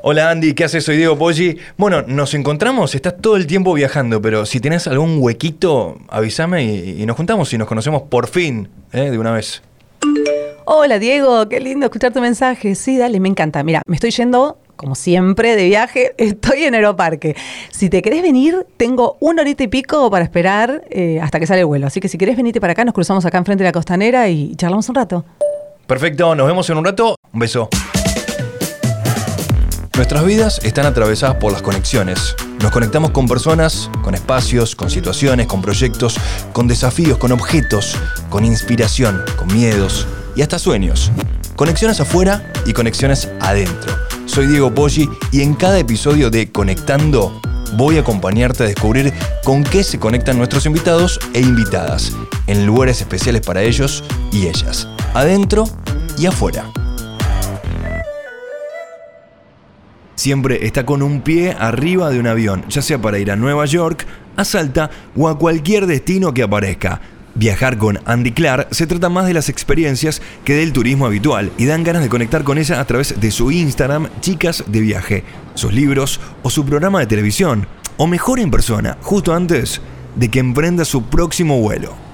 Hola Andy, ¿qué haces? Soy Diego Poggi. Bueno, nos encontramos, estás todo el tiempo viajando, pero si tenés algún huequito, avísame y, y nos juntamos y nos conocemos por fin, ¿eh? de una vez. Hola Diego, qué lindo escuchar tu mensaje. Sí, dale, me encanta. Mira, me estoy yendo, como siempre, de viaje. Estoy en Aeroparque. Si te querés venir, tengo una horita y pico para esperar eh, hasta que sale el vuelo. Así que si querés venirte para acá, nos cruzamos acá enfrente de la costanera y charlamos un rato. Perfecto, nos vemos en un rato. Un beso. Nuestras vidas están atravesadas por las conexiones. Nos conectamos con personas, con espacios, con situaciones, con proyectos, con desafíos, con objetos, con inspiración, con miedos y hasta sueños. Conexiones afuera y conexiones adentro. Soy Diego Poggi y en cada episodio de Conectando voy a acompañarte a descubrir con qué se conectan nuestros invitados e invitadas en lugares especiales para ellos y ellas, adentro y afuera. Siempre está con un pie arriba de un avión, ya sea para ir a Nueva York, a Salta o a cualquier destino que aparezca. Viajar con Andy Clark se trata más de las experiencias que del turismo habitual y dan ganas de conectar con ella a través de su Instagram Chicas de Viaje, sus libros o su programa de televisión, o mejor en persona, justo antes de que emprenda su próximo vuelo.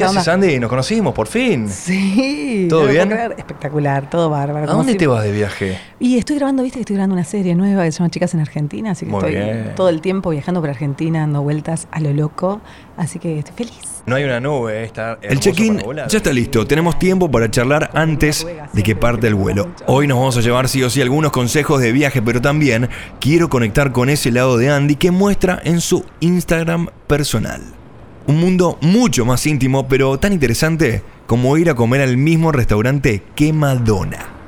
¿Qué, haces, Andy? Nos conocimos, por fin. Sí. ¿Todo bien? Espectacular, todo bárbaro. ¿A dónde te vas de viaje? Y estoy grabando, viste que estoy grabando una serie nueva que se llama Chicas en Argentina, así que estoy todo el tiempo viajando por Argentina, dando vueltas a lo loco, así que estoy feliz. No hay una nube, está El check-in ya está listo. Tenemos tiempo para charlar antes de que parte el vuelo. Hoy nos vamos a llevar sí o sí algunos consejos de viaje, pero también quiero conectar con ese lado de Andy que muestra en su Instagram personal. Un mundo mucho más íntimo, pero tan interesante como ir a comer al mismo restaurante que Madonna.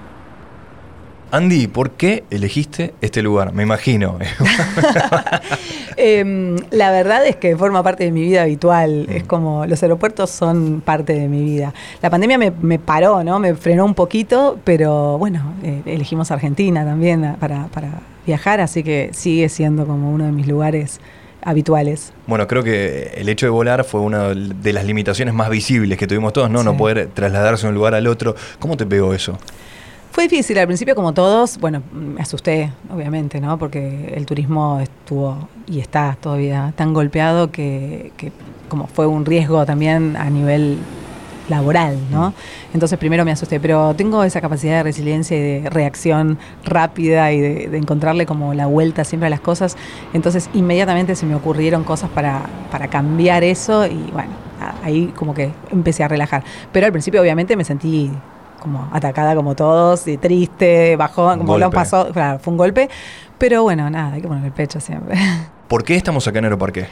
Andy, ¿por qué elegiste este lugar? Me imagino. eh, la verdad es que forma parte de mi vida habitual. Es como los aeropuertos son parte de mi vida. La pandemia me, me paró, ¿no? Me frenó un poquito, pero bueno, eh, elegimos Argentina también para, para viajar, así que sigue siendo como uno de mis lugares habituales. Bueno, creo que el hecho de volar fue una de las limitaciones más visibles que tuvimos todos, ¿no? No poder trasladarse de un lugar al otro. ¿Cómo te pegó eso? Fue difícil al principio, como todos. Bueno, me asusté, obviamente, ¿no? Porque el turismo estuvo y está todavía tan golpeado que, que como fue un riesgo también a nivel laboral, ¿no? Entonces primero me asusté, pero tengo esa capacidad de resiliencia y de reacción rápida y de, encontrarle como la vuelta siempre a las cosas. Entonces inmediatamente se me ocurrieron cosas para, para cambiar eso y bueno, ahí como que empecé a relajar. Pero al principio obviamente me sentí como atacada como todos, y triste, bajón, como lo pasó, claro, fue un golpe. Pero bueno, nada, hay que poner el pecho siempre. ¿Por qué estamos acá en Aeroparque?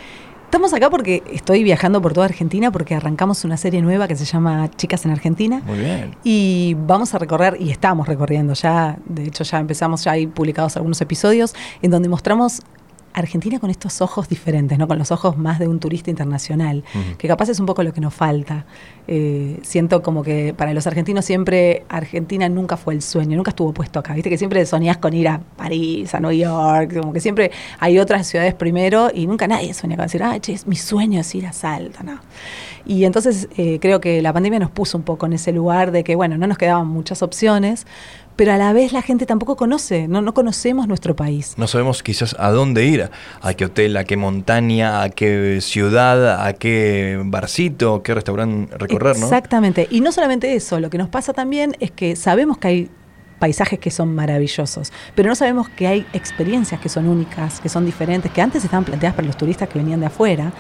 Estamos acá porque estoy viajando por toda Argentina porque arrancamos una serie nueva que se llama Chicas en Argentina. Muy bien. Y vamos a recorrer, y estamos recorriendo ya, de hecho ya empezamos, ya hay publicados algunos episodios en donde mostramos Argentina con estos ojos diferentes, ¿no? Con los ojos más de un turista internacional, que capaz es un poco lo que nos falta. Eh, siento como que para los argentinos siempre Argentina nunca fue el sueño, nunca estuvo puesto acá. Viste que siempre soñás con ir a París, a New York, como que siempre hay otras ciudades primero y nunca nadie sueña con decir, ah, che, mi sueño es ir a Salta, ¿no? Y entonces eh, creo que la pandemia nos puso un poco en ese lugar de que, bueno, no nos quedaban muchas opciones, pero a la vez la gente tampoco conoce, no, no conocemos nuestro país. No sabemos quizás a dónde ir, a qué hotel, a qué montaña, a qué ciudad, a qué barcito, qué restaurante recorrer, ¿no? Exactamente, y no solamente eso, lo que nos pasa también es que sabemos que hay paisajes que son maravillosos, pero no sabemos que hay experiencias que son únicas, que son diferentes, que antes estaban planteadas para los turistas que venían de afuera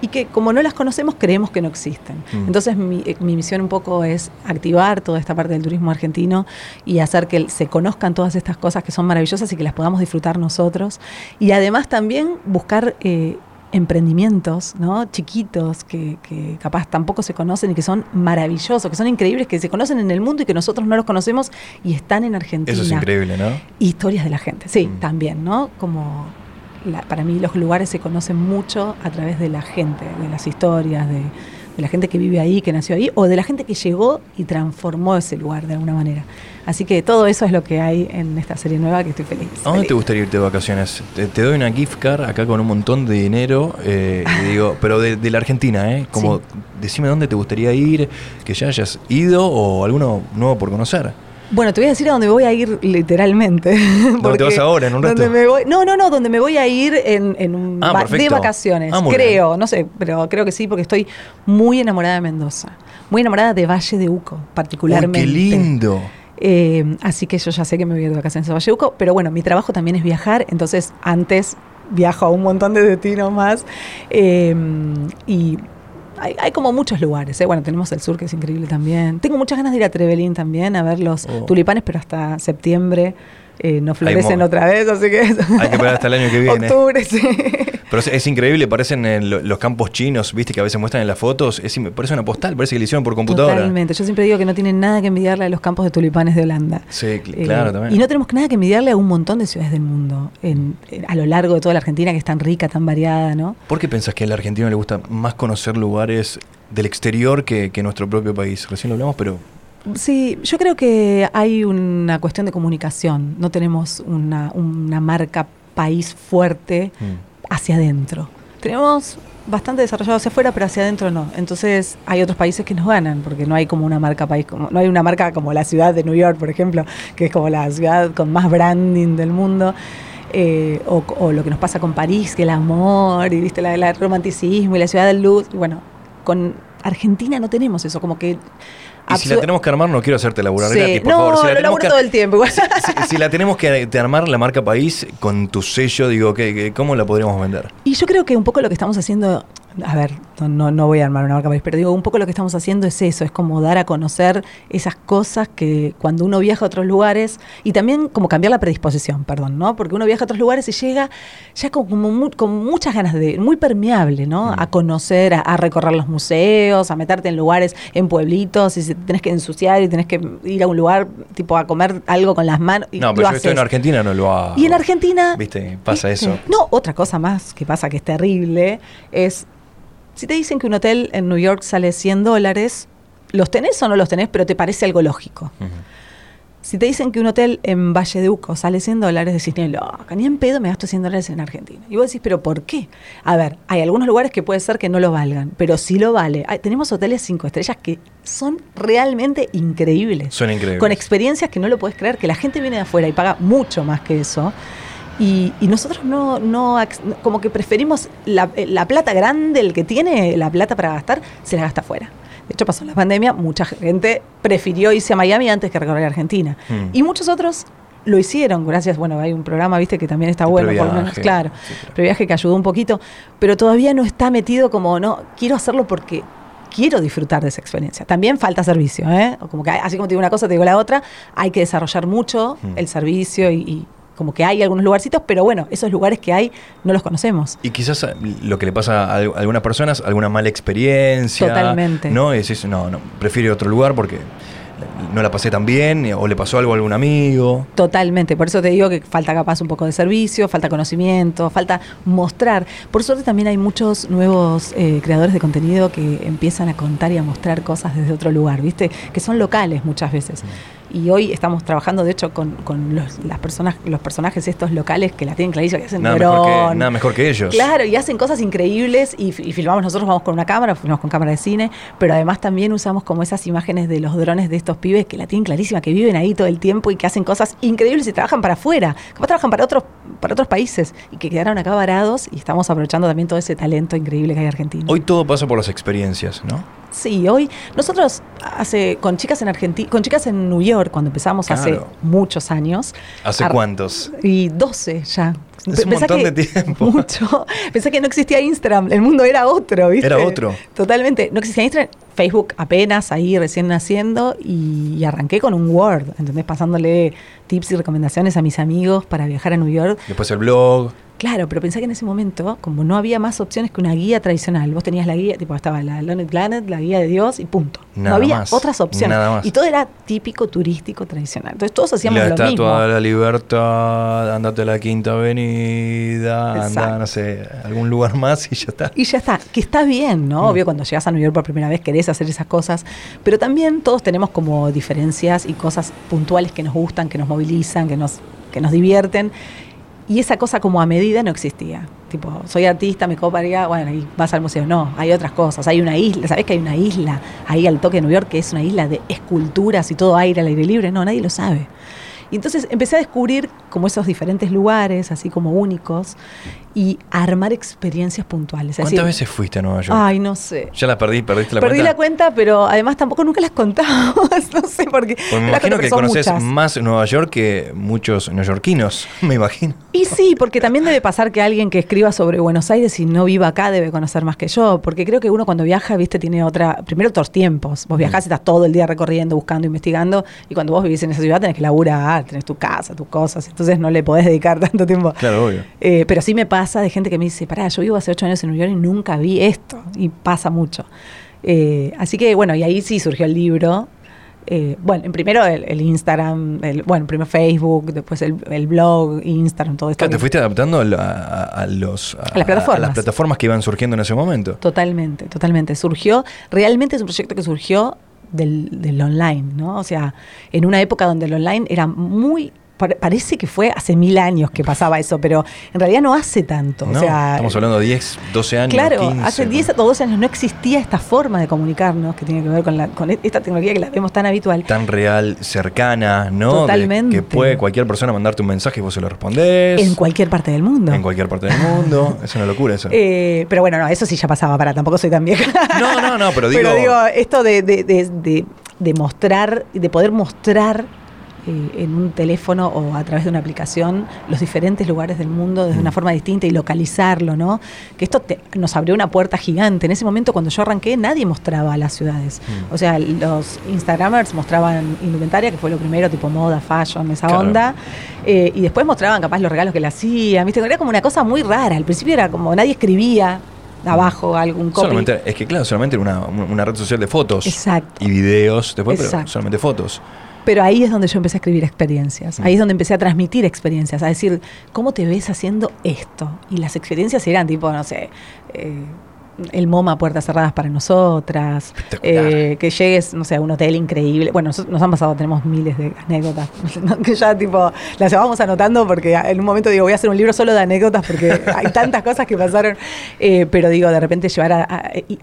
y que como no las conocemos creemos que no existen. Mm. Entonces eh, mi, misión un poco es activar toda esta parte del turismo argentino y hacer que se conozcan todas estas cosas que son maravillosas y que las podamos disfrutar nosotros. Y además también buscar... Eh, emprendimientos ¿no? chiquitos que, que, capaz tampoco se conocen y que son maravillosos, que son increíbles, que se conocen en el mundo y que nosotros no los conocemos y están en Argentina. Eso es increíble, ¿no? Historias de la gente, sí, mm. también, ¿no? Como para mí los lugares se conocen mucho a través de la gente, de las historias, de, la gente que vive ahí, que nació ahí, o de la gente que llegó y transformó ese lugar de alguna manera. Así que todo eso es lo que hay en esta serie nueva que estoy feliz. ¿A dónde te gustaría irte de vacaciones? Te, doy una gift card acá con un montón de dinero, eh, digo, pero de, la Argentina, ¿eh? Como decime dónde te gustaría ir, que ya hayas ido o alguno nuevo por conocer. Bueno, te voy a decir a dónde voy a ir literalmente. ¿Dónde te vas ahora, en un rato? donde me voy- no, no, no, donde me voy a ir en, en un Ah, va- de vacaciones. Ah, creo, no sé, pero creo que sí, porque estoy muy enamorada de Mendoza. Muy enamorada de Valle de Uco, Uy, particularmente. qué lindo. Eh, así que yo ya sé que me voy a ir de vacaciones a Valleuco, pero bueno, mi trabajo también es viajar, entonces antes viajo a un montón de destinos más. eh, y hay, hay como muchos lugares. ¿eh? Bueno, tenemos el sur que es increíble también. Tengo muchas ganas de ir a Trevelín también a ver los Oh. tulipanes, pero hasta septiembre eh, no florecen otra vez, así que. Hay que esperar hasta el año que viene. Octubre, sí. Pero es, es increíble, parecen en lo- los campos chinos, viste, que a veces muestran en las fotos. Es, parece una postal, parece que le hicieron por computadora. Totalmente. Yo siempre digo que no tienen nada que envidiarle a los campos de tulipanes de Holanda. Sí, cl- Eh, claro, también. Y no tenemos nada que envidiarle a un montón de ciudades del mundo, en- en- a lo largo de toda la Argentina, que es tan rica, tan variada, ¿no? ¿Por qué pensás que al argentino le gusta más conocer lugares del exterior que, que nuestro propio país? Recién lo hablamos, pero Sí, yo creo que hay una cuestión de comunicación. No tenemos una, una marca país fuerte mm, hacia adentro. Tenemos bastante desarrollado hacia afuera, pero hacia adentro no. Entonces hay otros países que nos ganan, porque no hay como una marca país, como, no hay una marca como la ciudad de New York, por ejemplo, que es como la ciudad con más branding del mundo. eh, o, o lo que nos pasa con París, que el amor, y viste, la, el romanticismo y la ciudad de luz. Bueno, con Argentina no tenemos eso, como que... y si la tenemos que armar, no quiero hacerte laburar Sí. gratis, por no, favor. Si la lo laburo que- todo el tiempo. si, si la tenemos que te armar la marca país con tu sello, digo, ¿qué, qué- cómo la podríamos vender? Y yo creo que un poco lo que estamos haciendo, a ver, no, no, no voy a armar una marca país, pero digo, un poco lo que estamos haciendo es eso, es como dar a conocer esas cosas que cuando uno viaja a otros lugares, y también como cambiar la predisposición, perdón, ¿no? Porque uno viaja a otros lugares y llega ya con, como con muchas ganas de, muy permeable, ¿no? Mm. A conocer, a, a recorrer los museos, a meterte en lugares, en pueblitos, y si te tenés que ensuciar y tenés que ir a un lugar, tipo a comer algo con las manos. y No, lo pero yo estoy en. Argentina, no lo hago. Y en Argentina. Viste, pasa ¿viste? eso. No, otra cosa más que pasa que es terrible es. Si te dicen que un hotel en New York sale 100 dólares, ¿los tenés o no los tenés? Pero te parece algo lógico. Si te dicen que un hotel en Valle de Uco sale 100 dólares, decís, ni loca, ni en pedo me gasto 100 dólares en Argentina. Y vos decís, ¿pero por qué? A ver, hay algunos lugares que puede ser que no lo valgan, pero sí lo vale. Hay- tenemos hoteles 5 estrellas que son realmente increíbles. Son increíbles. Con experiencias que no lo puedes creer, que la gente viene de afuera y paga mucho más que eso. Y, y nosotros no, no, como que preferimos la, la plata grande, el que tiene la plata para gastar, se la gasta afuera. De hecho, pasó la pandemia, mucha gente prefirió irse a Miami antes que recorrer Argentina. Mm. Y muchos otros lo hicieron, gracias, bueno, hay un programa, viste, que también está bueno, por lo menos, claro, Sí, claro. previaje que ayudó un poquito, pero todavía no está metido como, no, quiero hacerlo porque quiero disfrutar de esa experiencia. También falta servicio, ¿eh? Como que así como te digo una cosa, te digo la otra, hay que desarrollar mucho Mm. el servicio y, y como que hay algunos lugarcitos, pero bueno, esos lugares que hay no los conocemos. Y quizás eh, lo que le pasa a al- algunas personas, alguna mala experiencia. Totalmente. No, es eso, no, no, prefiero otro lugar porque no la pasé tan bien eh, o le pasó algo a algún amigo. Totalmente, por eso te digo que falta capaz un poco de servicio, falta conocimiento, falta mostrar. Por suerte también hay muchos nuevos eh, creadores de contenido que empiezan a contar y a mostrar cosas desde otro lugar, ¿viste? Que son locales muchas veces. Y hoy estamos trabajando, de hecho, con, con los, las personas, los personajes estos locales que la tienen clarísima, que hacen Nada mejor, que, nada mejor que ellos. Claro, y hacen cosas increíbles y, fi- y filmamos nosotros, vamos con una cámara, filmamos con cámara de cine, pero además también usamos como esas imágenes de los drones de estos pibes que la tienen clarísima, que viven ahí todo el tiempo y que hacen cosas increíbles y trabajan para afuera, como trabajan para otros, para otros países y que quedaron acá varados y estamos aprovechando también todo ese talento increíble que hay argentino. Hoy todo pasa por las experiencias, ¿no? Sí, hoy nosotros hace con chicas en Argentina, con chicas en New York cuando empezamos hace muchos años. ¿Hace cuántos? Y 12 ya. Es un Pensá montón que- de tiempo. Mucho. Pensé que no existía Instagram, el mundo era otro, ¿viste? Era otro. Totalmente. No existía Instagram, Facebook apenas ahí recién naciendo y, y arranqué con un Word, ¿entendés? Pasándole tips y recomendaciones a mis amigos para viajar a New York. Después el blog. Claro, pero pensé que en ese momento, como no había más opciones que una guía tradicional, vos tenías la guía, tipo estaba la Lonely Planet, la guía de Dios y punto. Nada no había más, otras opciones. nada más. Y todo era típico turístico tradicional. Entonces todos hacíamos la lo Estatua mismo. de la Libertad, andate a la Quinta Avenida, anda, no sé, algún lugar más y ya está. Y ya está, que está bien, ¿no? Mm. Obvio, cuando llegas a New York por primera vez querés hacer esas cosas, pero también todos tenemos como diferencias y cosas puntuales que nos gustan, que nos movilizan, que nos, que nos divierten. Y esa cosa como a medida no existía. tipo, soy artista, me coparía, bueno, y vas al museo. No, hay otras cosas. Hay una isla, ¿sabés que hay una isla ahí al toque de New York que es una isla de esculturas y todo aire al aire libre? No, nadie lo sabe. Y entonces empecé a descubrir como esos diferentes lugares, así como únicos, y armar experiencias puntuales. ¿Cuántas veces fuiste a Nueva York? Ay, no sé. Ya la perdí, perdiste la Perdí cuenta. la cuenta, pero además tampoco nunca las contamos. no sé por qué. Pues me imagino que conoces muchas. más Nueva York que muchos neoyorquinos, me imagino. Y sí, porque también debe pasar que alguien que escriba sobre Buenos Aires y no viva acá debe conocer más que yo, porque creo que uno cuando viaja, viste, tiene otra, primero otros tiempos. Vos viajás y estás todo el día recorriendo, buscando, investigando, y cuando vos vivís en esa ciudad tenés que laburar, tenés tu casa, tus cosas, entonces no le podés dedicar tanto tiempo. Claro, obvio. Eh, pero sí me pasa de gente que me dice, pará, yo vivo hace ocho años en New York y nunca vi esto, y pasa mucho. Eh, así que bueno, y ahí sí surgió el libro. Eh, bueno, en primero el, el Instagram, el, bueno, primero Facebook, después el, el blog, Instagram, todo esto. Claro, te fuiste adaptando a, a- a los, A las plataformas. las plataformas que iban surgiendo en ese momento. Totalmente, totalmente. Surgió, realmente es un proyecto que surgió del, del online, ¿no? O sea, en una época donde el online era muy... pare- Parece que fue hace mil años que pasaba eso, pero en realidad no hace tanto. No, o sea, estamos hablando de 10, 12 años. Claro, 15, hace ¿no? 10 o 12 años no existía esta forma de comunicarnos que tiene que ver con, la, con esta tecnología que la vemos tan habitual. Tan real, cercana, ¿no? De Totalmente. que puede cualquier persona mandarte un mensaje y vos se lo respondés. En cualquier parte del mundo. En cualquier parte del mundo. Es una locura eso. Eh, pero bueno, no, eso sí ya pasaba, para, tampoco soy tan vieja. No, no, no, pero digo- Pero digo, esto de, de, de, de- de mostrar, de poder mostrar eh, en un teléfono o a través de una aplicación los diferentes lugares del mundo desde Mm. una forma distinta y localizarlo, ¿no? Que esto te- nos abrió una puerta gigante. En ese momento, cuando yo arranqué, nadie mostraba las ciudades. Mm. O sea, los Instagramers mostraban indumentaria, que fue lo primero, tipo moda, fashion, esa Claro. onda. Eh, y después mostraban capaz los regalos que le hacían, ¿viste? Era como una cosa muy rara. Al principio era como nadie escribía abajo algún copy. Solamente, es que claro, solamente era una, una red social de fotos Exacto. y videos después, pero solamente fotos. Pero ahí es donde yo empecé a escribir experiencias. Mm. Ahí es donde empecé a transmitir experiencias, a decir, ¿cómo te ves haciendo esto? Y las experiencias eran tipo, no sé, eh, el MoMA puertas cerradas para nosotras, eh, que llegues, no sé, a un hotel increíble. Bueno, nos, nos han pasado, tenemos miles de anécdotas, que ya tipo las vamos anotando porque en un momento digo, voy a hacer un libro solo de anécdotas porque hay tantas cosas que pasaron. Eh, pero digo, de repente llevar a... a- y-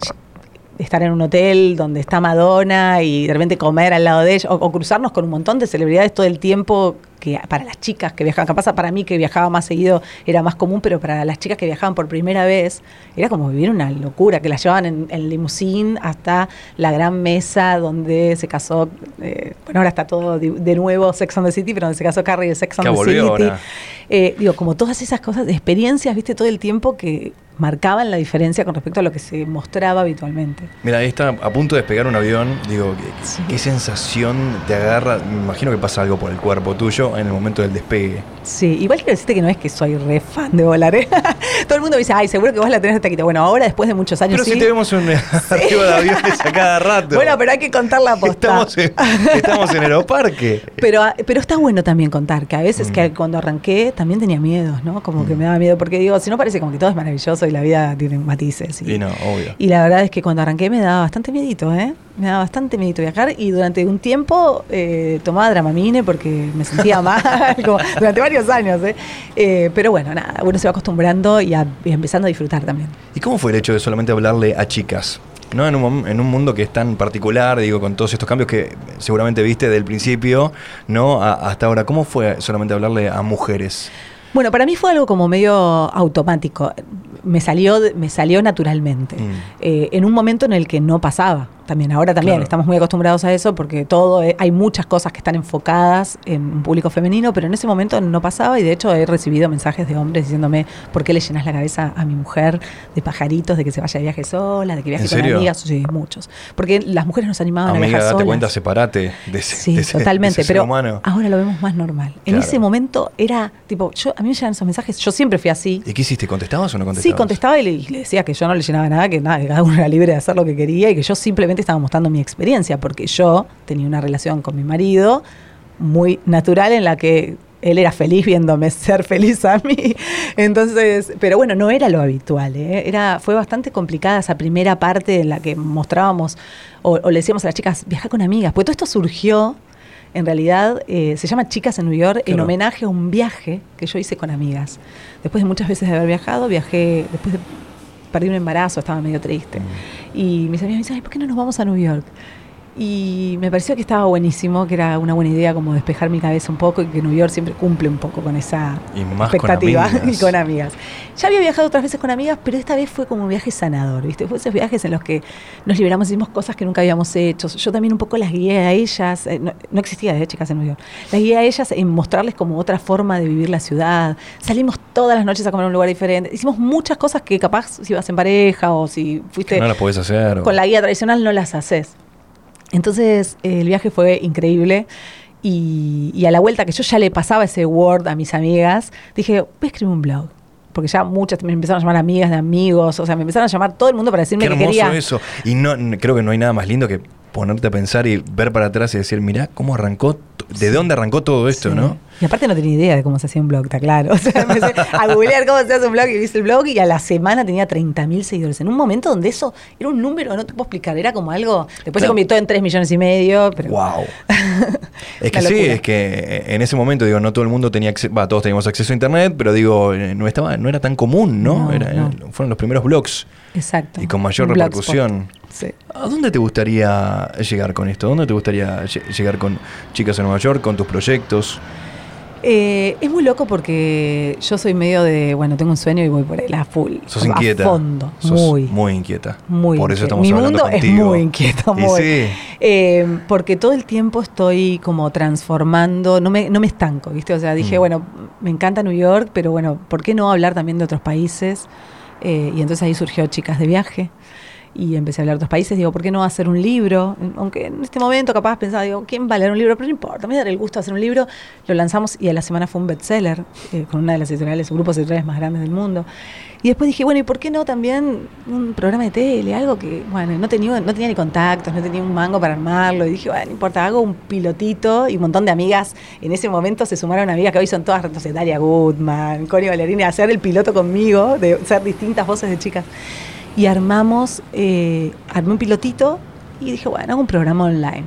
estar en un hotel donde está Madonna y de repente comer al lado de ella, o, o cruzarnos con un montón de celebridades todo el tiempo, que para las chicas que viajaban, capaz para mí que viajaba más seguido era más común, pero para las chicas que viajaban por primera vez era como vivir una locura, que las llevaban en, en limusín hasta la gran mesa donde se casó, eh, bueno, ahora está todo de, de nuevo Sex and the City, pero donde se casó Carrie de Sex and the City. ahora. Eh, digo, como todas esas cosas, experiencias, viste, todo el tiempo que marcaban la diferencia con respecto a lo que se mostraba habitualmente. Mira, ahí está a punto de despegar un avión. Digo, ¿qué, Sí. qué sensación te agarra? Me imagino que pasa algo por el cuerpo tuyo en el momento del despegue. Sí, igual quiero decirte que no es que soy re fan de volar. ¿eh? Todo el mundo me dice, ay, seguro que vos la tenés hasta aquí. Bueno, ahora después de muchos años Pero sí. si te vemos un arriba de aviones a cada rato. Bueno, pero hay que contar la posta. estamos en, estamos en Aeroparque. Pero, pero está bueno también contar que a veces Mm. que cuando arranqué también tenía miedos, ¿no? Como que me daba miedo, porque digo, si no parece como que todo es maravilloso y la vida tiene matices. Y no, obvio. Y la verdad es que cuando arranqué me daba bastante miedito, ¿eh? Me daba bastante miedito viajar y durante un tiempo eh, tomaba Dramamine porque me sentía mal, como durante varios años, ¿eh? Eh, Pero bueno, nada, uno se va acostumbrando y, a- y empezando a disfrutar también. ¿Y cómo fue el hecho de solamente hablarle a chicas? ¿No? En, un, mom- en un mundo que es tan particular, digo, con todos estos cambios que seguramente viste del principio, ¿no? A- hasta ahora, ¿cómo fue solamente hablarle a mujeres? Bueno, para mí fue algo como medio automático. Me salió, me salió naturalmente. Mm. Eh, en un momento en el que no pasaba. También, ahora también Claro. estamos muy acostumbrados a eso porque todo, eh, hay muchas cosas que están enfocadas en un público femenino, pero en ese momento no pasaba y de hecho he recibido mensajes de hombres diciéndome por qué le llenas la cabeza a mi mujer de pajaritos, de que se vaya de viaje sola, de que viaje ¿En con serio? amigas. Sí, muchos. Porque las mujeres nos animaban a Amiga, viajar date solas. cuenta, separate de ese, Sí, de ese- de totalmente. ese ser pero humano. ahora lo vemos más normal. En ese momento era tipo, yo a mí me llegan esos mensajes, yo siempre fui así. ¿Y qué hiciste? ¿Contestabas o no contestabas? Sí, contestaba y le, le decía que yo no le llenaba nada, que nada, que cada uno era libre de hacer lo que quería y que yo simplemente estaba mostrando mi experiencia, porque yo tenía una relación con mi marido muy natural en la que él era feliz viéndome ser feliz a mí. Entonces, pero bueno, no era lo habitual, ¿eh? era, fue bastante complicada esa primera parte en la que mostrábamos o, o le decíamos a las chicas, viaja con amigas, porque todo esto surgió en realidad eh, se llama Chicas en New York en homenaje a un viaje que yo hice con amigas. Después de muchas veces de haber viajado, viajé, después de perdí un embarazo, estaba medio triste. Mm. Y mis amigas me dicen, ¿por qué no nos vamos a New York? Y me pareció que estaba buenísimo, que era una buena idea como despejar mi cabeza un poco y que New York siempre cumple un poco con esa expectativa y con amigas. Ya había viajado otras veces con amigas, pero esta vez fue como un viaje sanador, ¿viste? Fue esos viajes en los que nos liberamos, hicimos cosas que nunca habíamos hecho. Yo también un poco las guié a ellas, eh, no, existía de chicas en New York, las guié a ellas en mostrarles como otra forma de vivir la ciudad. Salimos todas las noches a comer en un lugar diferente. Hicimos muchas cosas que capaz si vas en pareja o si fuiste... no las podés hacer. Con la guía tradicional no las haces. Entonces el viaje fue increíble. Y, a la vuelta que yo ya le pasaba ese Word a mis amigas, dije, voy a escribir un blog porque ya muchas me empezaron a llamar amigas de amigos, o sea, me empezaron a llamar todo el mundo para decirme Qué que quería. eso. Y no creo que no hay nada más lindo que ponerte a pensar y ver para atrás y decir, mirá cómo arrancó, de dónde arrancó todo esto, ¿no? Y aparte no tenía idea de cómo se hacía un blog, está claro. O sea, empecé a googlear cómo se hace un blog y viste el blog y a la semana tenía 30.000 seguidores. En un momento donde eso era un número, no te puedo explicar, era como algo... Después se convirtió en 3 millones y medio, pero... ¡Wow! es que sí, es que en ese momento, digo, no todo el mundo tenía acceso, todos teníamos acceso a internet, pero digo, no, estaba, no era tan común, ¿no? Fueron los primeros blogs. Exacto. Y con mayor repercusión. ¿A dónde te gustaría llegar con esto? ¿A dónde te gustaría llegar con Chicas en Nueva York, con tus proyectos? Eh, es muy loco porque yo soy medio de, bueno, tengo un sueño y voy por ahí, a full. Sos inquieta. A fondo. muy. Muy inquieta. Muy por eso estamos Mi hablando mundo es muy inquieto. Muy. Sí. Eh, porque todo el tiempo estoy como transformando, no me, no me estanco, ¿viste? O sea, dije, mm. bueno, me encanta New York, pero bueno, ¿por qué no hablar también de otros países? Eh, y entonces ahí surgió Chicas de Viaje y empecé a hablar de otros países. Digo, ¿por qué no hacer un libro? Aunque en este momento capaz pensaba, digo, ¿quién va a leer un libro? Pero no importa, me da el gusto de hacer un libro. Lo lanzamos y a la semana fue un bestseller eh, con una de las editoriales, grupos editoriales más grandes del mundo. Y después dije, bueno, ¿y por qué no también un programa de tele? Algo que, bueno, no tenía, no tenía ni contactos, no tenía un mango para armarlo. Y dije, bueno, no importa, hago un pilotito y un montón de amigas. En ese momento se sumaron amigas que hoy son todas, sé, Daria Goodman, Connie Ballerini, a hacer el piloto conmigo, de ser distintas voces de chicas y armamos, eh, armé un pilotito y dije, bueno, hago un programa online.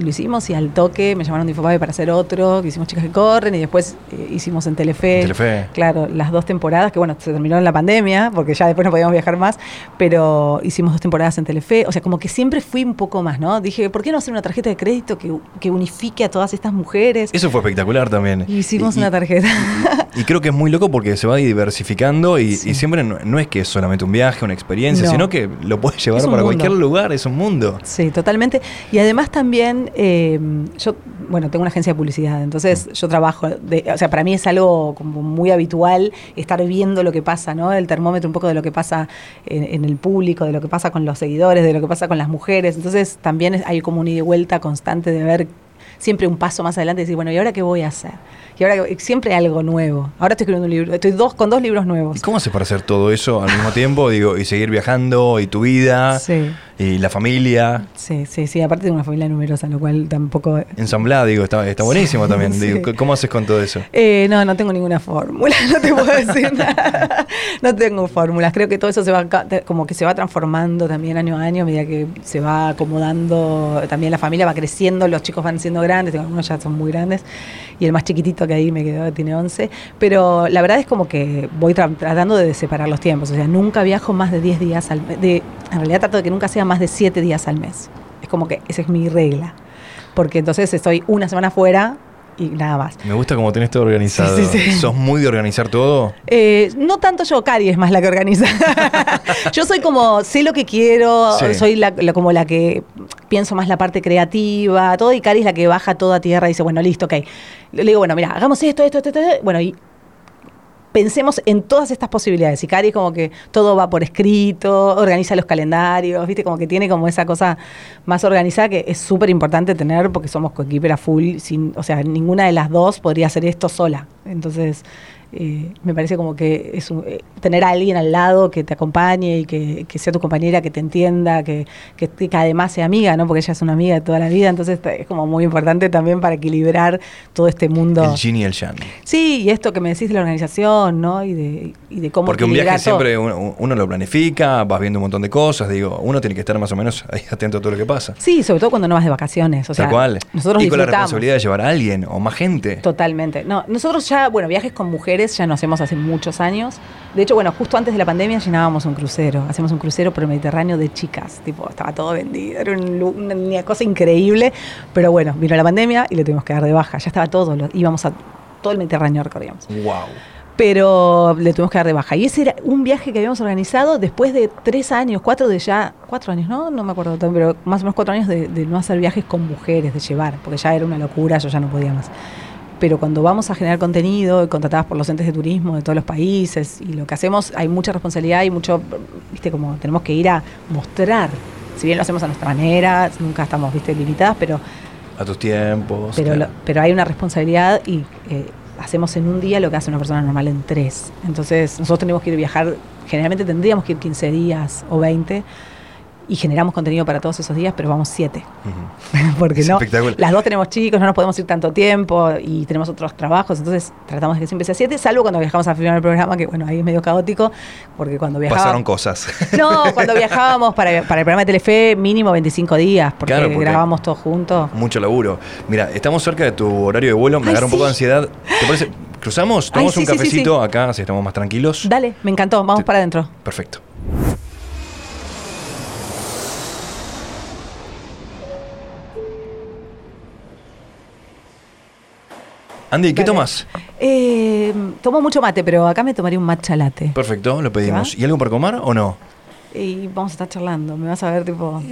Y lo hicimos y al toque me llamaron de Infobae para hacer otro, que hicimos Chicas que Corren y después eh, hicimos en Telefe. Telefe. Claro, las dos temporadas, que bueno, se terminó en la pandemia, porque ya después no podíamos viajar más, pero hicimos dos temporadas en Telefe. O sea, como que siempre fui un poco más, ¿no? Dije, ¿por qué no hacer una tarjeta de crédito que, que unifique a todas estas mujeres? Eso fue espectacular también. hicimos una tarjeta. Y, creo que es muy loco porque se va diversificando y, siempre no, es que es solamente un viaje, una experiencia, sino que lo puedes llevar para cualquier lugar, es un mundo. Sí, totalmente. Y además también eh, yo, bueno, tengo una agencia de publicidad, entonces yo trabajo, o sea, para mí es algo como muy habitual estar viendo lo que pasa, ¿no? El termómetro un poco de lo que pasa en, el público, de lo que pasa con los seguidores, de lo que pasa con las mujeres. Entonces también hay como un ida y vuelta constante de ver siempre un paso más adelante y decir, bueno, ¿y ahora qué voy a hacer? Y ahora siempre algo nuevo. Ahora estoy escribiendo un libro, estoy dos, con dos libros nuevos. ¿Y cómo haces para hacer todo eso al mismo tiempo? Digo, y seguir viajando, y tu vida, sí. y la familia. Sí, sí, sí. Aparte de una familia numerosa, lo cual tampoco. Ensamblada, digo, está, está buenísimo también. Digo, ¿Cómo haces con todo eso? Eh, no, no tengo ninguna fórmula, no te puedo decir nada. No tengo fórmulas. Creo que todo eso se va como que se va transformando también año a año, a medida que se va acomodando. También la familia va creciendo, los chicos van siendo grandes, algunos ya son muy grandes. Y el más chiquitito que ahí me quedó tiene 11, pero la verdad es como que voy tratando de separar los tiempos, o sea, nunca viajo más de 10 días al mes, en realidad trato de que nunca sea más de 7 días al mes, es como que esa es mi regla, porque entonces estoy una semana fuera y nada más. Me gusta como tenés todo organizado. ¿Sos muy de organizar todo? Eh, no tanto yo, Cari es más la que organiza. yo soy como, sé lo que quiero, soy la, como la que pienso más la parte creativa, todo, y Cari es la que baja todo a tierra y dice, bueno, listo, ok. Le digo, bueno, mira, hagamos esto, esto, esto, esto. Bueno, y pensemos en todas estas posibilidades. Y Cari como que todo va por escrito, organiza los calendarios, ¿viste? Como que tiene como esa cosa más organizada que es súper importante tener porque somos coequipera full. Sin, o sea, ninguna de las dos podría hacer esto sola. Entonces, eh, me parece como que es eh, tener a alguien al lado que te acompañe y que, sea tu compañera, que te entienda, que, que, además sea amiga, ¿no? Porque ella es una amiga de toda la vida, entonces es como muy importante también para equilibrar todo este mundo. El yin y el yang. Sí, y esto que me decís de la organización, ¿no? Y de, y de cómo Porque un viaje siempre uno, lo planifica, vas viendo un montón de cosas, digo, uno tiene que estar más o menos ahí atento a todo lo que pasa. Sí, sobre todo cuando no vas de vacaciones. O sea, cual. Nosotros y con la responsabilidad de llevar a alguien o más gente. Totalmente. No, nosotros ya, bueno, viajes con mujeres ya no hacemos hace muchos años. De hecho, bueno, justo antes de la pandemia llenábamos un crucero. Hacemos un crucero por el Mediterráneo de chicas. Tipo, estaba todo vendido. Era una, cosa increíble. Pero bueno, vino la pandemia y le tuvimos que dar de baja. Ya estaba todo. íbamos a todo el Mediterráneo recorríamos. ¡Wow! pero le tuvimos que dar de baja. Y ese era un viaje que habíamos organizado después de tres años, cuatro de ya, cuatro años, ¿no? No me acuerdo, pero más o menos cuatro años de, de, no hacer viajes con mujeres, de llevar, porque ya era una locura, yo ya no podía más pero cuando vamos a generar contenido, contratadas por los entes de turismo de todos los países, y lo que hacemos, hay mucha responsabilidad y mucho, viste, como tenemos que ir a mostrar, si bien lo hacemos a nuestra manera, nunca estamos, viste, limitadas, pero... A tus tiempos. Pero, pero hay una responsabilidad y eh, hacemos en un día lo que hace una persona normal en tres. Entonces, nosotros tenemos que ir a viajar, generalmente tendríamos que ir 15 días o 20 y generamos contenido para todos esos días, pero vamos siete. Porque no, las dos tenemos chicos, no nos podemos ir tanto tiempo y tenemos otros trabajos, entonces tratamos de que siempre sea siete, salvo cuando viajamos a filmar el programa, que bueno, ahí es medio caótico, porque cuando viajábamos... Pasaron cosas. No, cuando viajábamos para, el programa de Telefe, mínimo 25 días, porque, grabamos todos juntos. Mucho laburo. Mira, estamos cerca de tu horario de vuelo, me agarra un poco de ansiedad. ¿Te parece? ¿Cruzamos? ¿Tomamos un cafecito acá, si estamos más tranquilos? Dale, me encantó, vamos para adentro. Perfecto. Andy, ¿qué tomas? Eh, tomo mucho mate, pero acá me tomaría un matcha latte. Perfecto, lo pedimos. ¿Y algo para comer o no? Y vamos a estar charlando. Me vas a ver, tipo.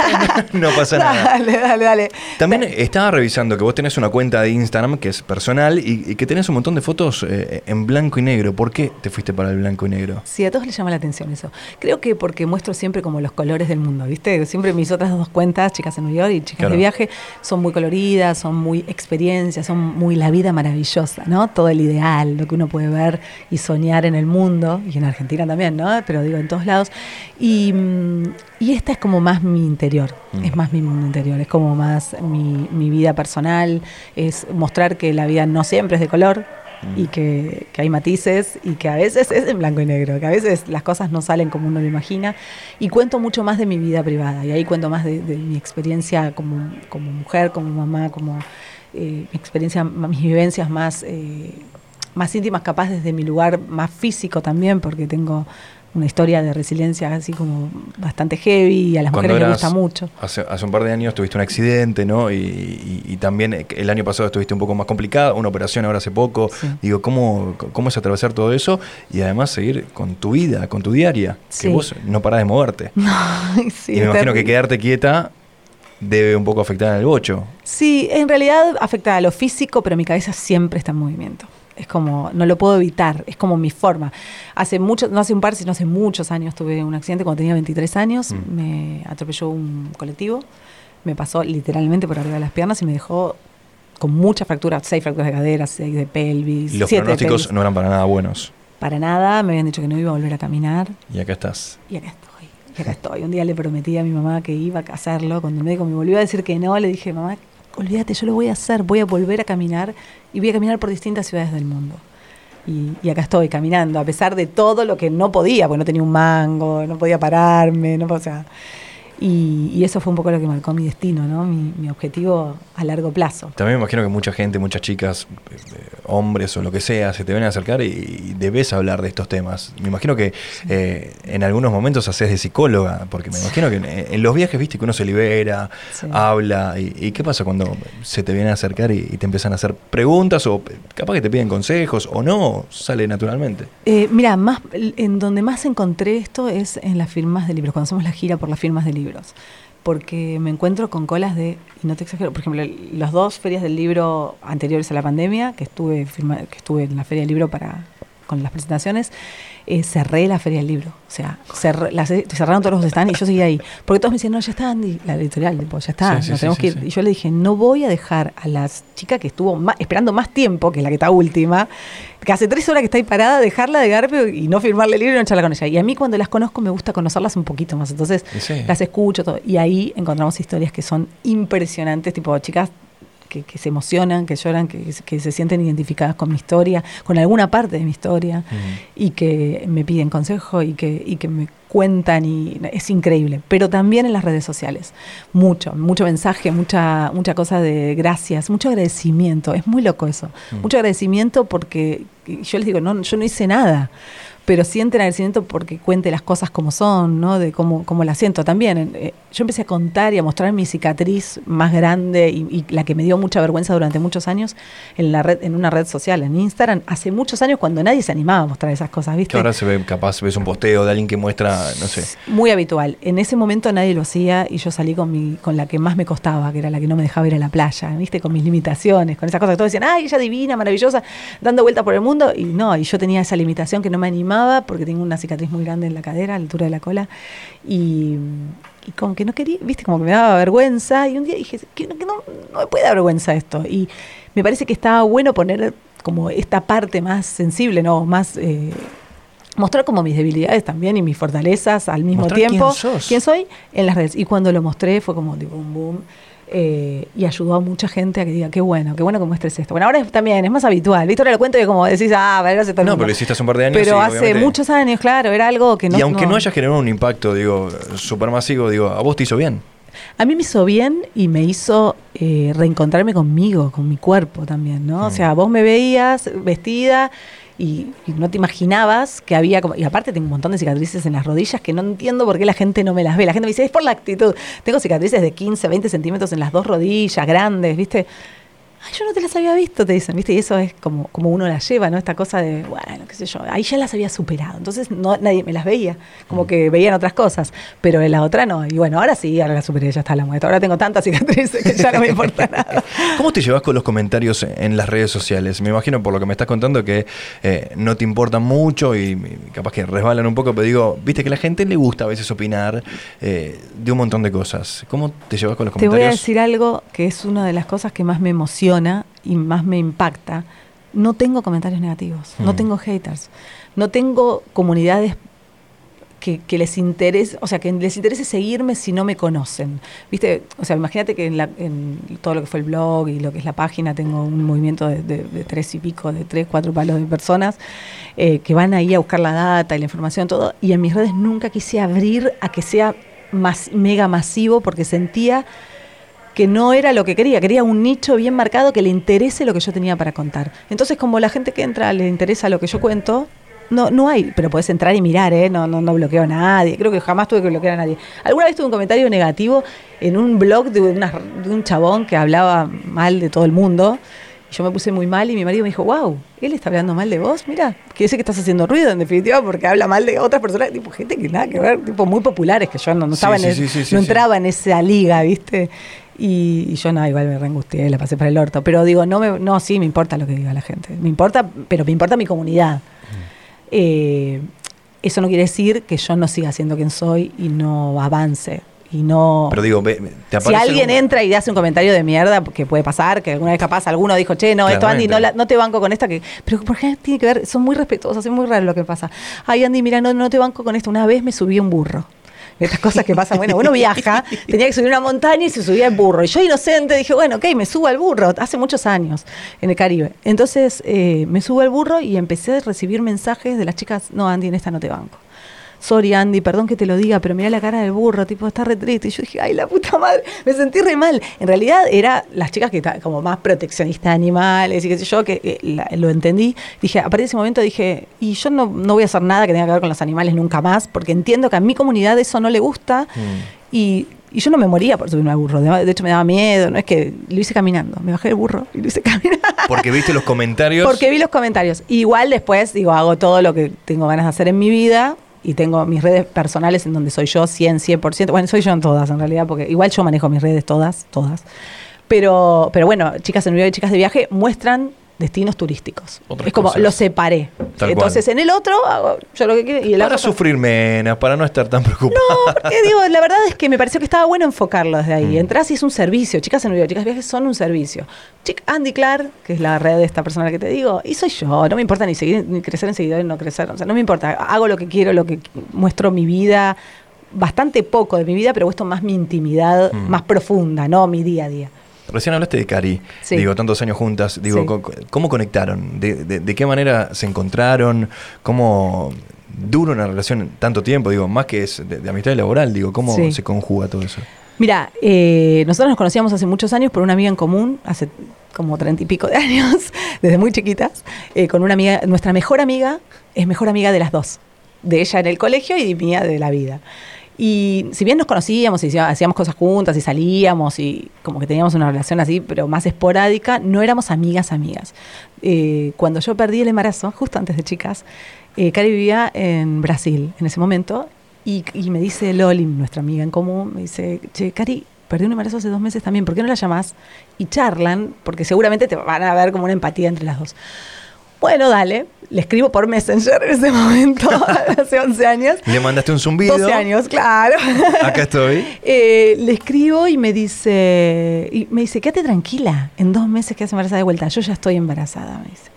no pasa nada. Dale, dale, dale. También estaba revisando que vos tenés una cuenta de Instagram que es personal y, que tenés un montón de fotos eh, en blanco y negro. ¿Por qué te fuiste para el blanco y negro? Sí, a todos les llama la atención eso. Creo que porque muestro siempre como los colores del mundo, ¿viste? Siempre mis otras dos cuentas, Chicas en New York y Chicas de Viaje, son muy coloridas, son muy experiencias, son muy la vida maravillosa, ¿no? Todo el ideal, lo que uno puede ver y soñar en el mundo y en Argentina también, ¿no? Pero digo, en todos lados. Y, y, esta es como más mi interior, es mm. más mi mundo interior, es como más mi, mi, vida personal, es mostrar que la vida no siempre es de color mm. y que, que, hay matices y que a veces es en blanco y negro, que a veces las cosas no salen como uno lo imagina. Y cuento mucho más de mi vida privada y ahí cuento más de, mi experiencia como, como, mujer, como mamá, como eh, mi experiencia, mis vivencias más... Eh, más íntimas, capaz desde mi lugar más físico también, porque tengo una historia de resiliencia así como bastante heavy y a las mujeres les gusta mucho. Hace, un par de años tuviste un accidente, ¿no? Y, también el año pasado estuviste un poco más complicada, una operación ahora hace poco. Digo, ¿cómo, ¿cómo es atravesar todo eso y además seguir con tu vida, con tu diaria? Que vos no parás de moverte. y me imagino que quedarte quieta debe un poco afectar al bocho. Sí, en realidad afecta a lo físico, pero mi cabeza siempre está en movimiento. Es como, no lo puedo evitar, es como mi forma. Hace mucho, no hace un par, sino hace muchos años tuve un accidente cuando tenía 23 años, mm. me atropelló un colectivo, me pasó literalmente por arriba de las piernas y me dejó con muchas fracturas, seis fracturas de cadera, seis de pelvis. Y los pronósticos no eran para nada buenos. Para nada, me habían dicho que no iba a volver a caminar. Y acá estás. Y acá estoy. Y acá estoy. Un día le prometí a mi mamá que iba a hacerlo. Cuando el médico me volvió a decir que no, le dije, mamá, olvídate, yo lo voy a hacer, voy a volver a caminar y voy a caminar por distintas ciudades del mundo. Y, acá estoy caminando, a pesar de todo lo que no podía, porque no tenía un mango, no podía pararme, no, o sea, y, eso fue un poco lo que marcó mi destino, ¿no? mi, objetivo a largo plazo. También me imagino que mucha gente, muchas chicas, eh, hombres o lo que sea, se te ven a acercar y, debes hablar de estos temas. Me imagino que eh, en algunos momentos haces de psicóloga, porque me imagino que en, los viajes viste que uno se libera, habla. Y, qué pasa cuando se te vienen a acercar y, te empiezan a hacer preguntas o capaz que te piden consejos o no? Sale naturalmente. Eh, mira, más, en donde más encontré esto es en las firmas de libros, cuando hacemos la gira por las firmas de libros porque me encuentro con colas de, y no te exagero, por ejemplo, las dos ferias del libro anteriores a la pandemia, que estuve, que estuve en la feria del libro para, con las presentaciones, eh, cerré la feria del libro. O sea, cerraron todos los stands y yo seguía ahí. Porque todos me decían, no, ya está Andy, la editorial, tipo, ya está, nos tenemos que ir. Y yo le dije, no voy a dejar a las chicas que estuvo esperando más tiempo, que la que está última, que hace tres horas que está ahí parada, dejarla de garpe y no firmarle el libro y no charlar con ella. Y a mí cuando las conozco me gusta conocerlas un poquito más. Entonces las escucho todo. Y ahí encontramos historias que son impresionantes, tipo chicas que, se emocionan, que lloran, que, se sienten identificadas con mi historia, con alguna parte de mi historia, y que me piden consejo y que, y que me cuentan y es increíble. Pero también en las redes sociales. Mucho, mucho mensaje, mucha, mucha cosa de gracias, mucho agradecimiento. Es muy loco eso. Mucho agradecimiento porque yo les digo, no, yo no hice nada pero sienten agradecimiento porque cuente las cosas como son, ¿no? De cómo, cómo la siento también. Eh, yo empecé a contar y a mostrar mi cicatriz más grande y, la que me dio mucha vergüenza durante muchos años en la red, en una red social, en Instagram, hace muchos años cuando nadie se animaba a mostrar esas cosas, ¿viste? Que ahora se ve capaz, ves un posteo de alguien que muestra, no sé. Muy habitual. En ese momento nadie lo hacía y yo salí con mi, con la que más me costaba, que era la que no me dejaba ir a la playa, ¿viste? Con mis limitaciones, con esas cosas que todos decían, ay, ella divina, maravillosa, dando vuelta por el mundo. Y no, y yo tenía esa limitación que no me animaba porque tengo una cicatriz muy grande en la cadera, a la altura de la cola, y, como que no quería, viste, como que me daba vergüenza, y un día dije, que, no, no, me puede dar vergüenza esto, y me parece que estaba bueno poner como esta parte más sensible, ¿no? Más... Eh, mostrar como mis debilidades también y mis fortalezas al mismo tiempo. Quién, quién, soy en las redes. Y cuando lo mostré fue como tipo un boom. Eh, y ayudó a mucha gente a que diga, qué bueno, qué bueno que muestres esto. Bueno, ahora también es más habitual. Víctor lo cuento y como decís, ah, ver, hace todo No, pero lo hiciste hace un par de años. Pero hace muchos años, claro, era algo que no. Y aunque no, haya generado un impacto, digo, supermasivo, digo, a vos te hizo bien. A mí me hizo bien y me hizo eh, reencontrarme conmigo, con mi cuerpo también, ¿no? O mm. sea, vos me veías vestida y, no te imaginabas que había como, y aparte tengo un montón de cicatrices en las rodillas que no entiendo por qué la gente no me las ve. La gente me dice, es por la actitud. Tengo cicatrices de 15, 20 centímetros en las dos rodillas, grandes, ¿viste? Ay, yo no te las había visto, te dicen, ¿viste? Y eso es como, como uno las lleva, ¿no? Esta cosa de, bueno, qué sé yo, ahí ya las había superado. Entonces no, nadie me las veía, como que veían otras cosas, pero en la otra no. Y bueno, ahora sí, ahora la superé, ya está la muestra. Ahora tengo tantas cicatrices que ya no me importa nada. ¿Cómo te llevas con los comentarios en las redes sociales? Me imagino por lo que me estás contando que eh, no te importan mucho y, capaz que resbalan un poco, pero digo, viste que a la gente le gusta a veces opinar eh, de un montón de cosas. ¿Cómo te llevas con los comentarios? Te voy a decir algo que es una de las cosas que más me emociona y más me impacta, no tengo comentarios negativos, no mm. tengo haters, no tengo comunidades que, les interese, o sea, que les interese seguirme si no me conocen. ¿Viste? O sea, imagínate que en, todo lo que fue el blog y lo que es la página tengo un movimiento de, tres y pico, de tres, cuatro palos de personas eh, que van ahí a buscar la data y la información, todo. Y en mis redes nunca quise abrir a que sea más mega masivo porque sentía que no era lo que quería, quería un nicho bien marcado que le interese lo que yo tenía para contar. Entonces, como la gente que entra le interesa lo que yo cuento, no, no hay, pero puedes entrar y mirar, ¿eh? no, no, no bloqueo a nadie, creo que jamás tuve que bloquear a nadie. Alguna vez tuve un comentario negativo en un blog de, de un chabón que hablaba mal de todo el mundo. Yo me puse muy mal y mi marido me dijo, wow, él está hablando mal de vos, mira, quiere decir que estás haciendo ruido en definitiva porque habla mal de otras personas, tipo gente que nada que ver, tipo muy populares, que yo no, estaba en no entraba en esa liga, ¿viste? Y, yo no, igual me reengustié, la pasé para el orto. Pero digo, no, me, no, sí, me importa lo que diga la gente. Me importa, pero me importa mi comunidad. Eh, eso no quiere decir que yo no siga siendo quien soy y no avance. Y no. Pero digo, Si alguien entra y hace un comentario de mierda, que puede pasar, que alguna vez capaz alguno dijo, che, no, esto Andy, no, no te banco con esta, que. Pero ¿por qué tiene que ver? Son muy respetuosos, es muy raro lo que pasa. Ay, Andy, mira, no, no te banco con esto. Una vez me subí un burro estas cosas que pasan. Bueno, uno viaja, tenía que subir una montaña y se subía el burro. Y yo inocente dije, bueno, ok, me subo al burro, hace muchos años en el Caribe. Entonces eh, me subo al burro y empecé a recibir mensajes de las chicas, no, Andy, en esta no te banco sorry Andy, perdón que te lo diga, pero mira la cara del burro, tipo, está re triste. Y yo dije, ay, la puta madre, me sentí re mal. En realidad era las chicas que estaban como más proteccionistas de animales y qué sé yo, que eh, lo entendí. Dije, a partir de ese momento dije, y yo no, voy a hacer nada que tenga que ver con los animales nunca más, porque entiendo que a mi comunidad eso no le gusta. Mm. Y y yo no me moría por subirme al burro. De hecho, me daba miedo. No es que lo hice caminando. Me bajé del burro y lo hice caminando. Porque viste los comentarios. Porque vi los comentarios. Igual después, digo, hago todo lo que tengo ganas de hacer en mi vida y tengo mis redes personales en donde soy yo 100, 100%. Bueno, soy yo en todas en realidad, porque igual yo manejo mis redes todas, todas. Pero, pero bueno, chicas en vivo y chicas de viaje muestran destinos turísticos. Otras es como cosas. lo separé. Tal Entonces en el otro hago yo lo que quiero y el Para otro- sufrir menos, para no estar tan preocupado. No, porque digo, la verdad es que me pareció que estaba bueno enfocarlo desde ahí. Mm. Entrás y es un servicio. Chicas en Nueva chicas viajes son un servicio. Chic Andy Clark, que es la red de esta persona que te digo, y soy yo. No me importa ni seguir, ni crecer en seguidores, no crecer. O sea, no me importa. Hago lo que quiero, lo que muestro mi vida. Bastante poco de mi vida, pero muestro más mi intimidad Mm. más profunda, ¿no? Mi día a día. Recién hablaste de Cari, Sí. digo, tantos años juntas, digo, Sí. ¿cómo conectaron? ¿De, de, de qué manera se encontraron? ¿Cómo dura una relación tanto tiempo? Digo, más que es de, de amistad y laboral, digo, ¿cómo Sí. se conjuga todo eso? Mira, eh, nosotros nos conocíamos hace muchos años por una amiga en común, hace como treinta y pico de años, desde muy chiquitas, eh, con una amiga, nuestra mejor amiga es mejor amiga de las dos, de ella en el colegio y mía de la vida. Y si bien nos conocíamos y hacía- hacíamos cosas juntas y salíamos y como que teníamos una relación así, pero más esporádica, no éramos amigas, amigas. Eh, cuando yo perdí el embarazo, justo antes de chicas, eh, Cari vivía en Brasil en ese momento y, y me dice Loli, nuestra amiga en común, me dice, che, Cari, perdí un embarazo hace dos meses también, ¿por qué no la llamás? Y charlan, porque seguramente te van a ver como una empatía entre las dos. Bueno, dale, le escribo por Messenger en ese momento, hace 11 años. Le mandaste un zumbido. 12 años, claro. Acá estoy. Eh, le escribo y me dice, y me dice, quédate tranquila, en dos meses quedas embarazada de vuelta, yo ya estoy embarazada, me dice.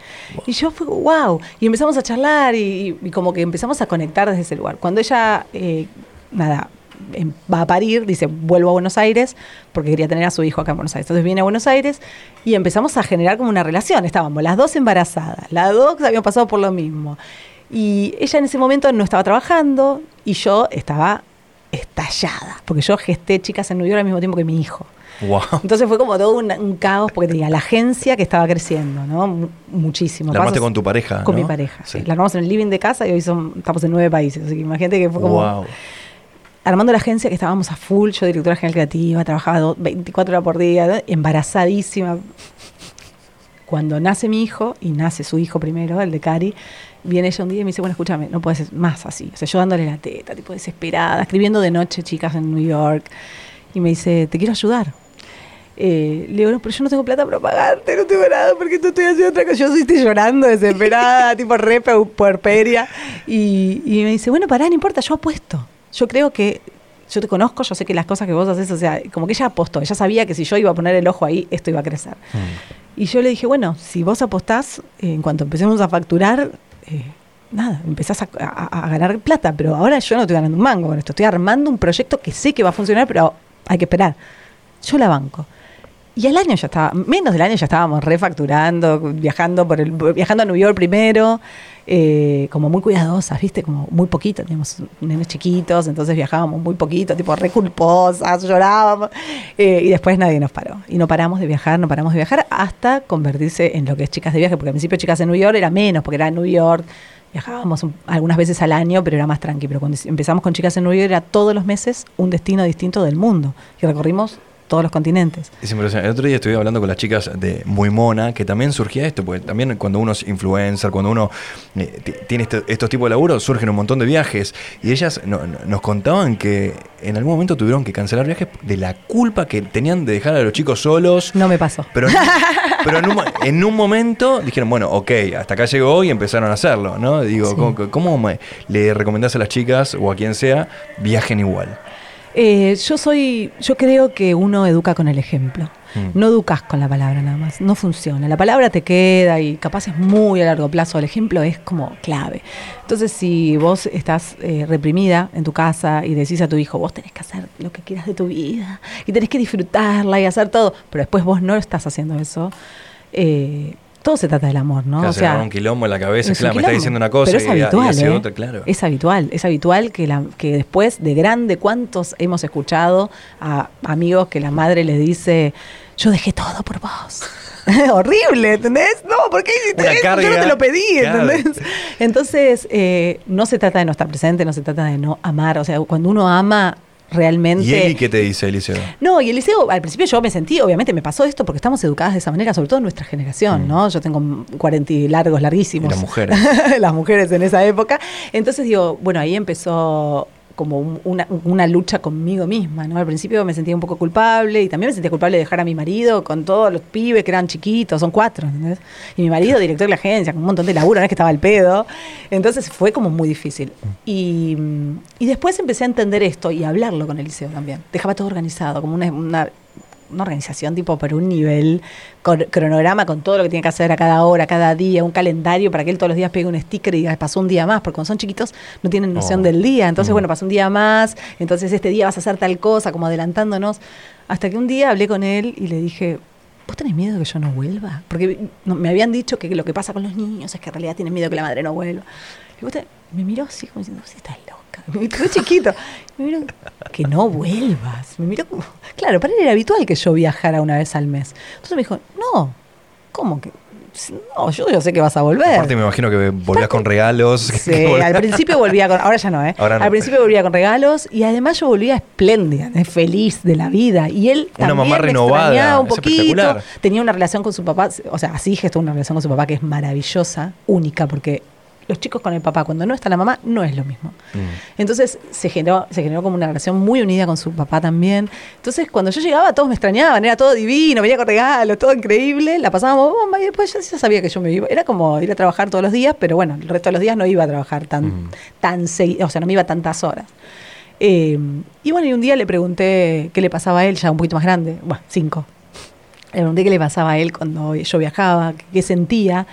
Y yo fui, wow, y empezamos a charlar y, y como que empezamos a conectar desde ese lugar. Cuando ella, eh, nada, va a parir, dice, vuelvo a Buenos Aires, porque quería tener a su hijo acá en Buenos Aires. Entonces viene a Buenos Aires y empezamos a generar como una relación. Estábamos las dos embarazadas, las dos habíamos pasado por lo mismo. Y ella en ese momento no estaba trabajando y yo estaba estallada, porque yo gesté chicas en New York al mismo tiempo que mi hijo. Wow. Entonces fue como todo un, un caos porque tenía la agencia que estaba creciendo, ¿no? Mu- Muchísimo. La armaste Pasos- con tu pareja, Con ¿no? mi pareja. Sí. sí. La armamos en el living de casa y hoy son, estamos en nueve países. Así que imagínate que fue como Wow. Armando la agencia que estábamos a full, yo directora general creativa, trabajaba do- 24 horas por día, embarazadísima. Cuando nace mi hijo, y nace su hijo primero, el de Cari, viene ella un día y me dice, bueno, escúchame, no puedes más así. O sea, yo dándole la teta, tipo desesperada, escribiendo de noche chicas en New York. Y me dice, te quiero ayudar. Eh, le digo, no, pero yo no tengo plata para pagarte, no tengo nada porque tú estoy haciendo otra cosa. Yo estoy llorando, desesperada, tipo re pu- puerperia. Y, y me dice, bueno, pará, no importa, yo apuesto. Yo creo que yo te conozco, yo sé que las cosas que vos haces, o sea, como que ella apostó, ella sabía que si yo iba a poner el ojo ahí, esto iba a crecer. Mm. Y yo le dije, bueno, si vos apostás, eh, en cuanto empecemos a facturar, eh, nada, empezás a, a- a ganar plata, pero ahora yo no estoy ganando un mango con esto, estoy armando un proyecto que sé que va a funcionar, pero hay que esperar. Yo la banco. Y al año ya estaba, menos del año ya estábamos refacturando, viajando por el, viajando a New York primero, eh, como muy cuidadosas, viste, como muy poquito, teníamos nenes chiquitos, entonces viajábamos muy poquito, tipo re culposas, llorábamos, eh, y después nadie nos paró. Y no paramos de viajar, no paramos de viajar, hasta convertirse en lo que es chicas de viaje, porque al principio chicas en New York era menos, porque era New York, viajábamos un- algunas veces al año, pero era más tranqui, pero cuando empezamos con chicas en New York era todos los meses un destino distinto del mundo, y recorrimos todos los continentes. Es impresionante. El otro día estuve hablando con las chicas de Muy Mona, que también surgía esto, porque también cuando uno es influencer, cuando uno eh, tiene este- estos tipos de laburos, surgen un montón de viajes. Y ellas no- no- nos contaban que en algún momento tuvieron que cancelar viajes de la culpa que tenían de dejar a los chicos solos. No me pasó. Pero, pero en, un, mo- en un momento dijeron, bueno, ok, hasta acá llegó y empezaron a hacerlo, ¿no? Digo, Sí. ¿cómo, cómo me- le recomendás a las chicas o a quien sea, viajen igual? Eh, yo soy, yo creo que uno educa con el ejemplo. Mm. No educas con la palabra nada más. No funciona. La palabra te queda y capaz es muy a largo plazo. El ejemplo es como clave. Entonces, si vos estás eh, reprimida en tu casa y decís a tu hijo, vos tenés que hacer lo que quieras de tu vida y tenés que disfrutarla y hacer todo, pero después vos no estás haciendo eso, eh, todo se trata del amor, ¿no? Que hacen un quilombo en la cabeza, es claro, me está diciendo una cosa Pero es y, y habitual, hace ¿eh? otra, claro. Es habitual, es habitual que, la, que después de grande, ¿cuántos hemos escuchado a amigos que la madre les dice, yo dejé todo por vos? Horrible, ¿entendés? No, ¿por qué hiciste Una eso? Yo no te lo pedí, claro. ¿entendés? Entonces, eh, no se trata de no estar presente, no se trata de no amar. O sea, cuando uno ama realmente... ¿Y Eli qué te dice, Eliseo? No, y el liceo, al principio yo me sentí, obviamente me pasó esto porque estamos educadas de esa manera, sobre todo en nuestra generación, Mm. ¿no? Yo tengo 40 y largos, larguísimos. Y las mujeres. las mujeres en esa época. Entonces digo, bueno, ahí empezó como un- una, lucha conmigo misma, ¿no? Al principio me sentía un poco culpable y también me sentía culpable de dejar a mi marido con todos los pibes que eran chiquitos, son cuatro, ¿entendés? Y mi marido, director de la agencia, con un montón de laburo, no es que estaba al pedo. Entonces fue como muy difícil. Y, y después empecé a entender esto y a hablarlo con Eliseo también. Dejaba todo organizado, como una, una organización tipo por un nivel, con cronograma con todo lo que tiene que hacer a cada hora, cada día, un calendario para que él todos los días pegue un sticker y diga, pasó un día más, porque cuando son chiquitos no tienen noción Oh. del día. Entonces, Mm. bueno, pasó un día más, entonces este día vas a hacer tal cosa, como adelantándonos. Hasta que un día hablé con él y le dije, ¿vos tenés miedo de que yo no vuelva? Porque no- me habían dicho que lo que pasa con los niños es que en realidad tienen miedo que la madre no vuelva. Y te- me miró así como diciendo, sí, estás loca. Me quedó chiquito. Me miró, que no vuelvas. Me miró como, claro, para él era habitual que yo viajara una vez al mes. Entonces me dijo, no, ¿cómo que? No, yo, yo sé que vas a volver. Aparte me imagino que volvías con regalos. Sí, que volvías- al principio volvía con, ahora ya no, ¿eh? Ahora no. Al principio volvía con regalos y además yo volvía espléndida, ¿eh? feliz de la vida. Y él Una también mamá me renovada, un poquito. Tenía una relación con su papá, o sea, así gestó una relación con su papá que es maravillosa, única, porque los chicos con el papá, cuando no está la mamá, no es lo mismo. Mm. Entonces se generó, se generó como una relación muy unida con su papá también. Entonces cuando yo llegaba todos me extrañaban, era todo divino, venía con regalos, todo increíble, la pasábamos bomba y después yo ya sabía que yo me iba. Era como ir a trabajar todos los días, pero bueno, el resto de los días no iba a trabajar tan, Mm. tan seguido, o sea, no me iba tantas horas. Eh, y bueno, y un día le pregunté qué le pasaba a él, ya un poquito más grande, bueno, cinco. Le pregunté qué le pasaba a él cuando yo viajaba, qué sentía.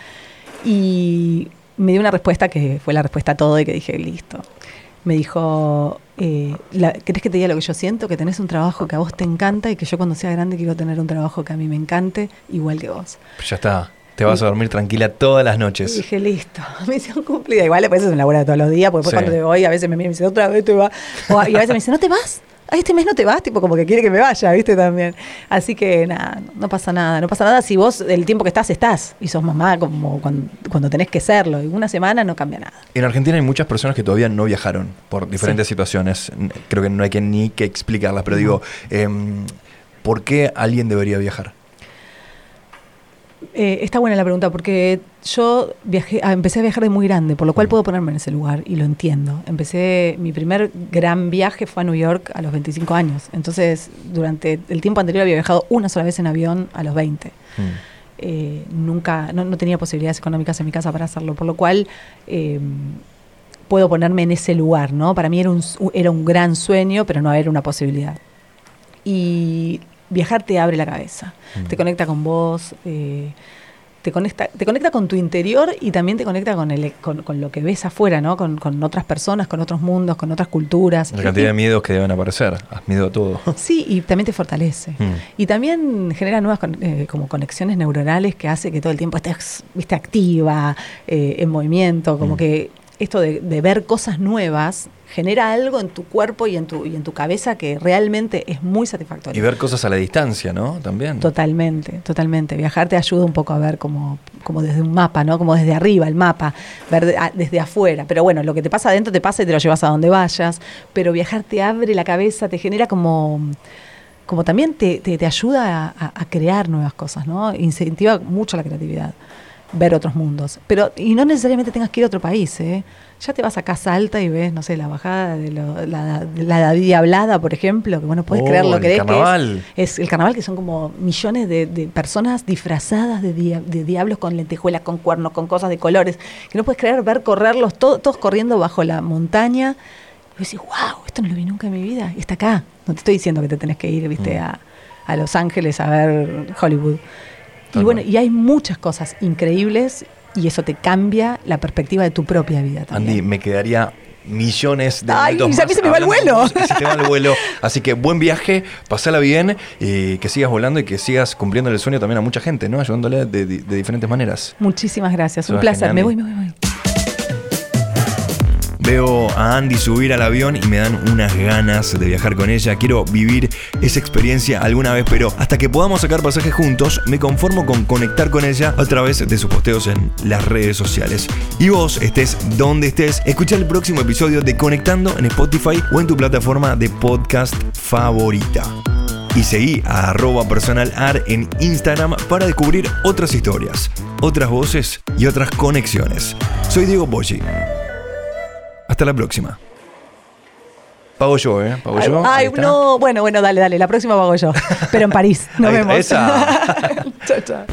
Y me dio una respuesta que fue la respuesta a todo y que dije, listo. Me dijo, eh, la- ¿querés que te diga lo que yo siento? Que tenés un trabajo que a vos te encanta y que yo cuando sea grande quiero tener un trabajo que a mí me encante, igual que vos. Pues ya está. Te vas a dormir tranquila todas las Y noches. dije, listo, misión cumplida. Igual después es una labor de todos los días, porque después Sí. cuando te voy, a veces me mira y me dice, otra vez te vas. O y a veces me dice, ¿no te vas? ¿A este mes no te vas? Tipo, como que quiere que me vaya, ¿viste? También. Así que nada, no pasa nada. No pasa nada si vos el tiempo que estás, estás. Y sos mamá como cuando, cuando tenés que serlo. Y una semana no cambia nada. En Argentina hay muchas personas que todavía no viajaron por diferentes Sí. situaciones. Creo que no hay que ni que explicarlas, pero digo, em, ¿por qué alguien debería viajar? Eh, está buena la pregunta porque yo viajé, ah, empecé a viajar de muy grande, por lo cual puedo ponerme en ese lugar y lo entiendo. Empecé, mi primer gran viaje fue a New York a los 25 años. Entonces, durante el tiempo anterior había viajado una sola vez en avión a los 20. Mm. Eh, nunca, no, no tenía posibilidades económicas en mi casa para hacerlo, por lo cual eh, puedo ponerme en ese lugar, ¿no? Para mí era un, era un gran sueño, pero no era una posibilidad. Y viajar te abre la cabeza, Mm. te conecta con vos, eh, te, conecta, te conecta con tu interior y también te conecta con, el, con, con lo que ves afuera, ¿no? Con, con otras personas, con otros mundos, con otras culturas. La cantidad de miedos que deben aparecer. Has miedo a todo. Sí, y también te fortalece. Mm. Y también genera nuevas con- eh, como conexiones neuronales que hace que todo el tiempo estés viste, activa, eh, en movimiento, como Mm. que esto de, de ver cosas nuevas genera algo en tu cuerpo y en tu, y en tu cabeza que realmente es muy satisfactorio. Y ver cosas a la distancia, ¿no? También. Totalmente, totalmente. Viajar te ayuda un poco a ver como, como desde un mapa, ¿no? Como desde arriba el mapa, ver de- a- desde afuera. Pero bueno, lo que te pasa adentro te pasa y te lo llevas a donde vayas. Pero viajar te abre la cabeza, te genera como, como también te, te- te ayuda a, a- a crear nuevas cosas, ¿no? Incentiva mucho la creatividad, ver otros mundos. Pero, y no necesariamente tengas que ir a otro país, ¿eh? Ya te vas a Casa Alta y ves, no sé, la bajada de lo- la, la Diablada, por ejemplo, que bueno, puedes Oh, creer lo el que es- carnaval. es el carnaval que son como millones de, de personas disfrazadas de, dia- de diablos con lentejuelas, con cuernos, con cosas de colores, que no puedes creer ver correrlos to- todos corriendo bajo la montaña. Y decís, wow, esto no lo vi nunca en mi vida. Y está acá. No te estoy diciendo que te tenés que ir, viste, Mm. a, a Los Ángeles a ver Hollywood. Tal y bueno, cual. y hay muchas cosas increíbles y eso te cambia la perspectiva de tu propia vida también. Andy, me quedaría millones de Ay, minutos y a mí se me va el vuelo. se te va el vuelo. Así que buen viaje, pasala bien y que sigas volando y que sigas cumpliendo el sueño también a mucha gente, ¿no? Ayudándole de, de- de diferentes maneras. Muchísimas gracias. Un placer. genial, Me voy, me voy, me voy. Veo a Andy subir al avión y me dan unas ganas de viajar con ella. Quiero vivir esa experiencia alguna vez, pero hasta que podamos sacar pasajes juntos, me conformo con conectar con ella a través de sus posteos en las redes sociales. Y vos, estés donde estés, escucha el próximo episodio de Conectando en Spotify o en tu plataforma de podcast favorita. Y seguí a arroba personalar en Instagram para descubrir otras historias, otras voces y otras conexiones. Soy Diego Poggi. Hasta la próxima. Pago yo, ¿eh? Pago Ay, yo. ay, no. Bueno, bueno, dale, dale. La próxima pago yo. Pero en París. Nos Ahí- vemos. esa. chao, chao.